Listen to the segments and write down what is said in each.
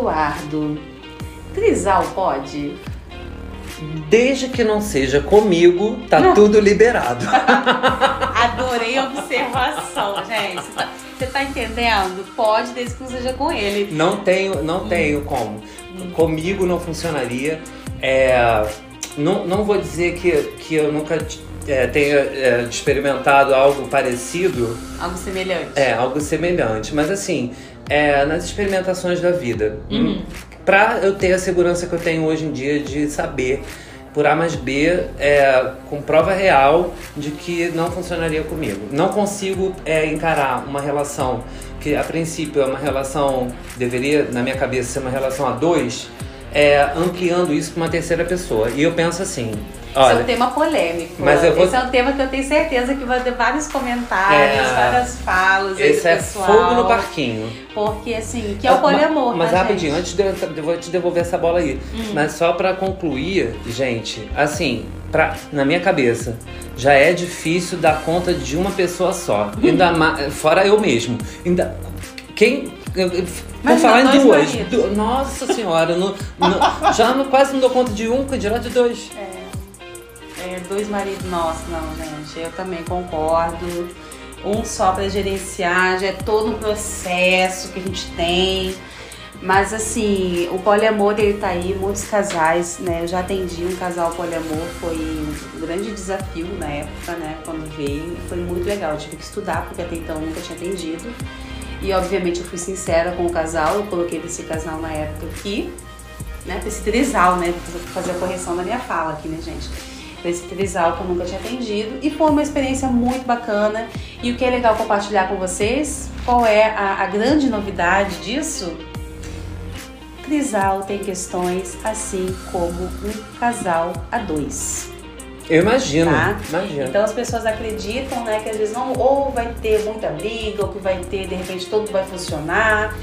entendendo. Trisal pode? Desde que não seja comigo, tá tudo liberado. Adorei a observação, gente. Você tá, você tá entendendo? Pode, desde que não seja com ele. Não tenho, não tenho como. Comigo não funcionaria. É, não, não vou dizer que, que eu nunca é, tenha é, experimentado algo parecido. Algo semelhante. É, algo semelhante. Mas assim, é, nas experimentações da vida. Uhum. Pra eu ter a segurança que eu tenho hoje em dia de saber por A mais B é, com prova real de que não funcionaria comigo. Não consigo é, encarar uma relação que a princípio é uma relação, deveria na minha cabeça ser uma relação a dois, é, ampliando isso para uma terceira pessoa. E eu penso assim, Olha, Esse é um tema polêmico. Mas eu vou... Esse é um tema que eu tenho certeza que vai ter vários comentários, É. várias falas. esse é pessoal. fogo no parquinho. Porque, assim, que é o poliamor, Mas tá, rapidinho, gente? antes de eu, entrar- eu vou te devolver essa bola aí. Hum. Mas só pra concluir, gente, assim, pra, na minha cabeça, já é difícil dar conta de uma pessoa só. Hum. Ainda mais, fora eu mesmo. Ainda, quem. Vou falar em duas. Du- nossa senhora, eu não- não- já não- quase não dou conta de um, que dirá de dois. É, dois maridos, nossa, não, gente, eu também concordo. Um só pra gerenciar, já é todo um processo que a gente tem. Mas assim, o poliamor ele tá aí, muitos casais, né? Eu já atendi um casal poliamor, foi um grande desafio na época, né? Quando veio, foi muito legal. Eu tive que estudar, porque até então eu nunca tinha atendido. E obviamente eu fui sincera com o casal, eu coloquei esse casal na época aqui, né? Esse trisal, né? Fazer a correção da minha fala aqui, né, gente? Pra esse trisal que eu nunca tinha atendido. E foi uma experiência muito bacana. E o que é legal compartilhar com vocês, qual é a, a grande novidade disso? Trisal tem questões assim como um casal a dois. Eu imagino. Tá. Imagino. Então as pessoas acreditam, né, que às vezes não, ou vai ter muita briga, ou que vai ter, de repente, tudo vai funcionar.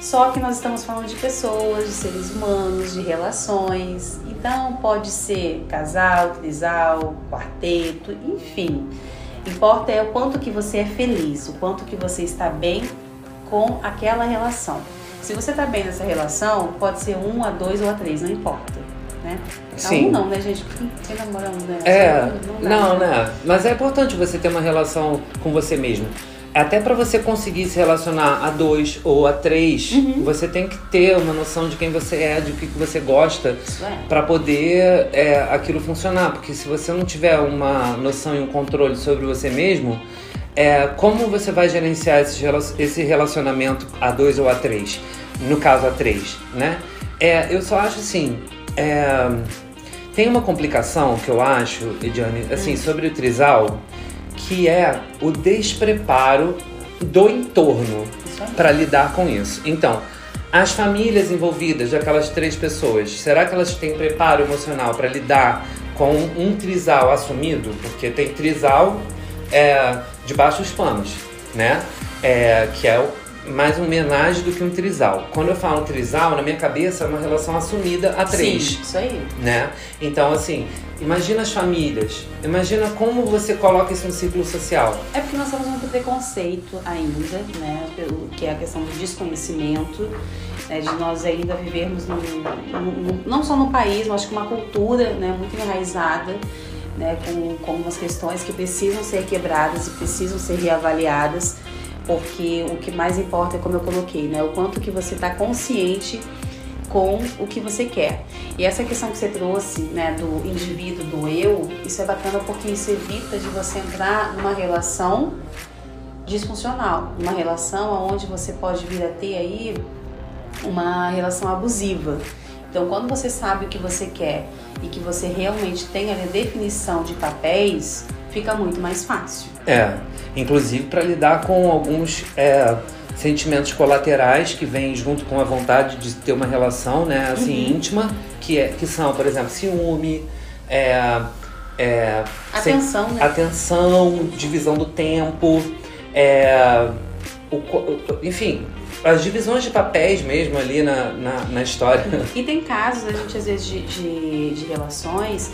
Só que nós estamos falando de pessoas, de seres humanos, de relações. Então pode ser casal, trisal, quarteto, enfim. Importa é o quanto que você é feliz, o quanto que você está bem com aquela relação. Se você está bem nessa relação, pode ser um a dois ou a três, não importa. Né? A Sim. um não, né, gente? Quem, namora um, né? É, dá, não, né? Mas é importante você ter uma relação com você mesmo. Até pra você conseguir se relacionar a dois ou a três, Uhum. você tem que ter uma noção de quem você é, de o que que você gosta, é. Pra poder é, aquilo funcionar. Porque se você não tiver uma noção e um controle sobre você mesmo, é, como você vai gerenciar esse, rela- esse relacionamento a dois ou a três? No caso, a três, né? É, eu só acho assim. é, tem uma complicação que eu acho, Ediane, assim, sobre o trisal, que é o despreparo do entorno para lidar com isso. Então, as famílias envolvidas daquelas três pessoas, será que elas têm preparo emocional para lidar com um trisal assumido? Porque tem trisal é, de baixos panos, né? É, que é o- mais um homenagem do que um trisal. Quando eu falo trisal, na minha cabeça é uma relação assumida a três Sim, isso aí. né? Então, assim, imagina as famílias, imagina como você coloca isso no ciclo social. É porque nós temos muito preconceito ainda, né? Pelo que é a questão do desconhecimento, né? De nós ainda vivermos num, num- não só no país, mas acho que uma cultura, né? Muito enraizada, né? Com, com umas questões que precisam ser quebradas e precisam ser reavaliadas, porque o que mais importa é como eu coloquei, né? O quanto que você está consciente com o que você quer. E essa questão que você trouxe, né, do indivíduo, do eu, isso é bacana porque isso evita de você entrar numa relação disfuncional, uma relação onde você pode vir a ter aí uma relação abusiva. Então, quando você sabe o que você quer e que você realmente tem a definição de papéis, fica muito mais fácil. É, inclusive para lidar com alguns é, sentimentos colaterais que vêm junto com a vontade de ter uma relação, né, assim, Uhum. íntima, que, é, que são, por exemplo, ciúme, é, é, Atenção, né? atenção, divisão do tempo, é, o- enfim, as divisões de papéis mesmo ali na, na, na história. E tem casos, a gente às vezes, de, de, de relações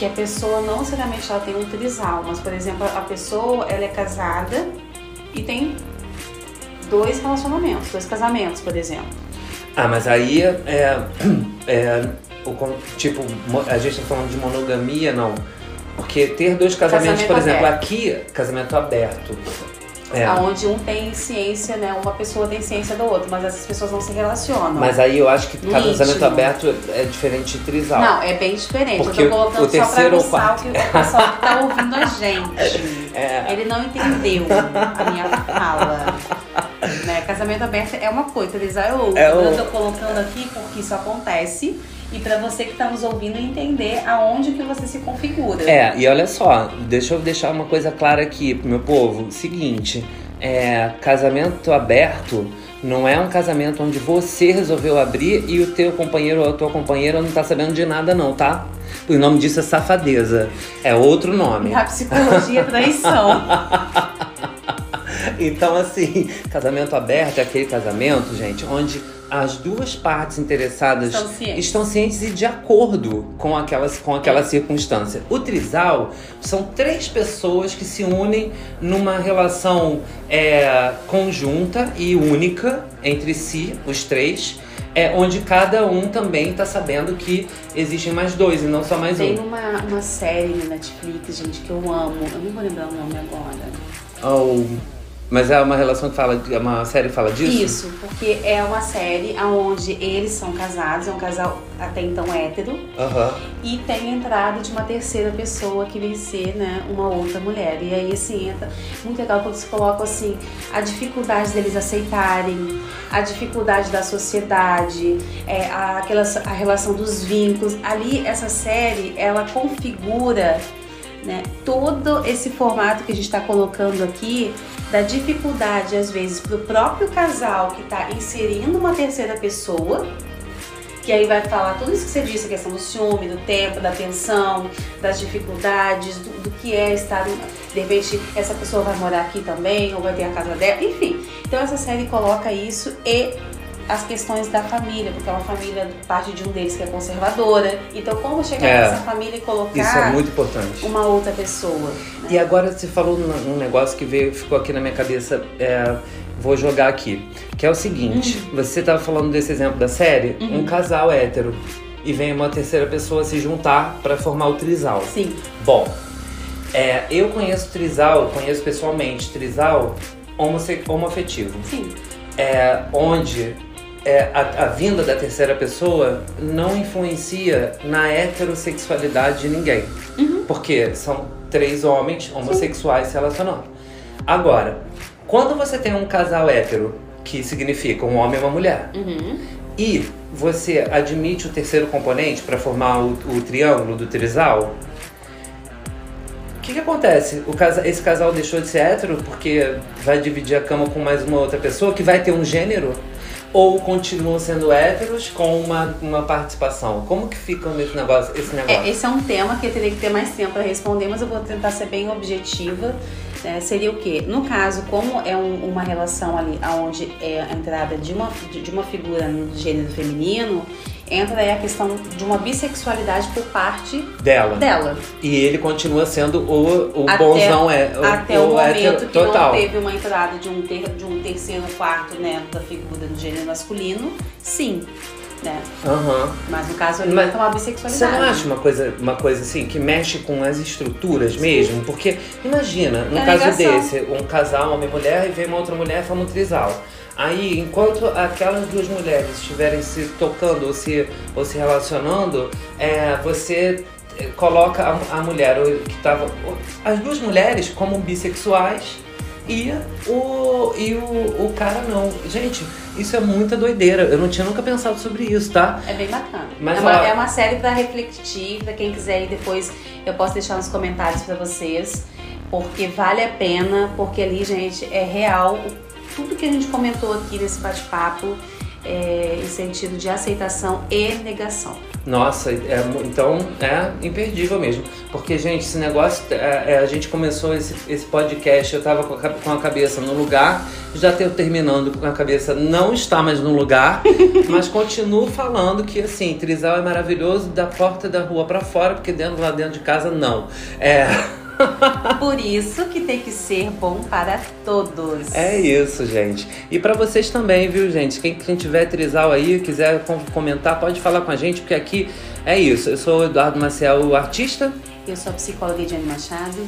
que a pessoa não necessariamente ela tem um trisal, mas, por exemplo, a pessoa ela é casada e tem dois relacionamentos, dois casamentos, por exemplo. Ah, mas aí é, é o, tipo, a gente tá falando de monogamia, não. Porque ter dois casamentos, Casamento por exemplo, aberto. aqui, casamento aberto. É. Onde um tem ciência, né? Uma pessoa tem ciência do outro, mas essas pessoas não se relacionam. Mas aí eu acho que casamento íntimo. aberto é diferente de trisal. Não, é bem diferente. Porque eu tô colocando o terceiro só pra aguçar o que o pessoal que tá ouvindo a gente. É. Ele não entendeu a minha fala. Né? Casamento aberto é uma coisa, trisal é outra. É o- Eu tô colocando aqui porque isso acontece. E pra você que tá nos ouvindo entender aonde que você se configura. É, e olha só, deixa eu deixar uma coisa clara aqui pro meu povo. Seguinte, é, casamento aberto não é um casamento onde você resolveu abrir e o teu companheiro ou a tua companheira não tá sabendo de nada não, tá? O nome disso é safadeza. É outro nome. Na psicologia, traição. Então, assim, casamento aberto é aquele casamento, gente, onde as duas partes interessadas Estão cientes. estão cientes e de acordo com, aquelas, com aquela circunstância. O trisal são três pessoas que se unem numa relação é, conjunta e única entre si, os três. É, onde cada um também tá sabendo que existem mais dois e não só mais Tem um. uma, uma série no Netflix, gente, que eu amo. Eu não vou lembrar o nome agora. Oh, mas é uma relação que fala, é uma série que fala disso? Isso, porque é uma série onde eles são casados, é um casal até então hétero, Aham. e tem a entrada de uma terceira pessoa que vem ser, né, uma outra mulher. E aí assim entra muito legal quando se coloca assim a dificuldade deles aceitarem, a dificuldade da sociedade, é, a, aquela, a relação dos vínculos. Ali essa série ela configura né, todo esse formato que a gente está colocando aqui da dificuldade às vezes para o próprio casal que está inserindo uma terceira pessoa que aí vai falar tudo isso que você disse, a questão do ciúme, do tempo, da tensão, das dificuldades, do, do que é estar. De repente, essa pessoa vai morar aqui também, ou vai ter a casa dela, enfim. Então, essa série coloca isso e as questões da família, porque é uma família, parte de um deles que é conservadora. Então, como chegar É. nessa família e colocar Isso é muito importante. uma outra pessoa? né? E agora você falou num negócio que veio, ficou aqui na minha cabeça, é, vou jogar aqui. Que é o seguinte, você tava falando desse exemplo da série, um casal hétero. E vem uma terceira pessoa se juntar pra formar o trisal. Sim. Bom, é, eu conheço trisal, conheço pessoalmente trisal homoafetivo. Sim. é, onde é, a, a vinda da terceira pessoa não influencia na heterossexualidade de ninguém. Porque são três homens homossexuais se relacionando. Agora, quando você tem um casal hétero, que significa um homem e uma mulher, Uhum. e você admite o terceiro componente para formar o, o triângulo do trisal, o que, que acontece? O casa, esse casal deixou de ser hétero porque vai dividir a cama com mais uma outra pessoa que vai ter um gênero? Ou continuam sendo héteros com uma, uma participação? Como que fica nesse negócio, esse negócio? É, esse é um tema que eu teria que ter mais tempo para responder, mas eu vou tentar ser bem objetiva. né? seria o quê? No caso, como é um- uma relação ali onde é a entrada de uma, de, de uma figura no gênero feminino, entra aí a questão de uma bissexualidade por parte Dela. dela. E ele continua sendo o, o Até- bonzão é o, Até o, momento hétero que total. não teve uma entrada de um, ter, de um terceiro quarto né, da figura do gênero masculino, sim. Né? Aham. Mas no caso ali Mas entra uma Você bissexualidade. não acha uma coisa, uma coisa assim que mexe com as estruturas mesmo? Porque imagina, no É caso desse, um casal, homem e mulher, e vem uma outra mulher, forma um trisal. Aí, enquanto aquelas duas mulheres estiverem se tocando ou se, ou se relacionando, é, você eh, coloca a, a mulher que tava. o- As duas mulheres como bissexuais e o, e o, o cara não. Gente, isso é muita doideira. Eu não tinha nunca pensado sobre isso, tá? É bem bacana. Mas, é, uma, ó- é uma série pra refletir, pra quem quiser ir depois, eu posso deixar nos comentários pra vocês, porque vale a pena, porque ali, gente, é real o- tudo que a gente comentou aqui nesse bate-papo é, em sentido de aceitação e negação. Nossa, é então é imperdível mesmo. Porque, gente, esse negócio, é, é, a gente começou esse, esse podcast, eu tava com a, com a cabeça no lugar, já tô terminando com a cabeça não está mais no lugar, mas continuo falando que, assim, trisal é maravilhoso da porta da rua pra fora, porque dentro lá dentro de casa, não. É. Por isso que tem que ser bom para todos. É isso, gente. E para vocês também, viu, gente? Quem, quem tiver trisal aí, quiser comentar, pode falar com a gente, porque aqui é isso. Eu sou o Eduardo Maciel, o artista. Eu sou a psicóloga Ediane Machado.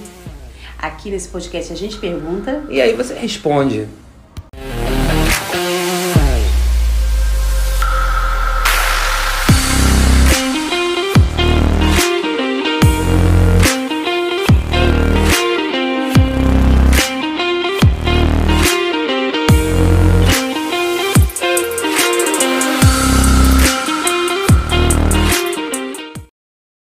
Aqui nesse podcast a gente pergunta. E aí você responde.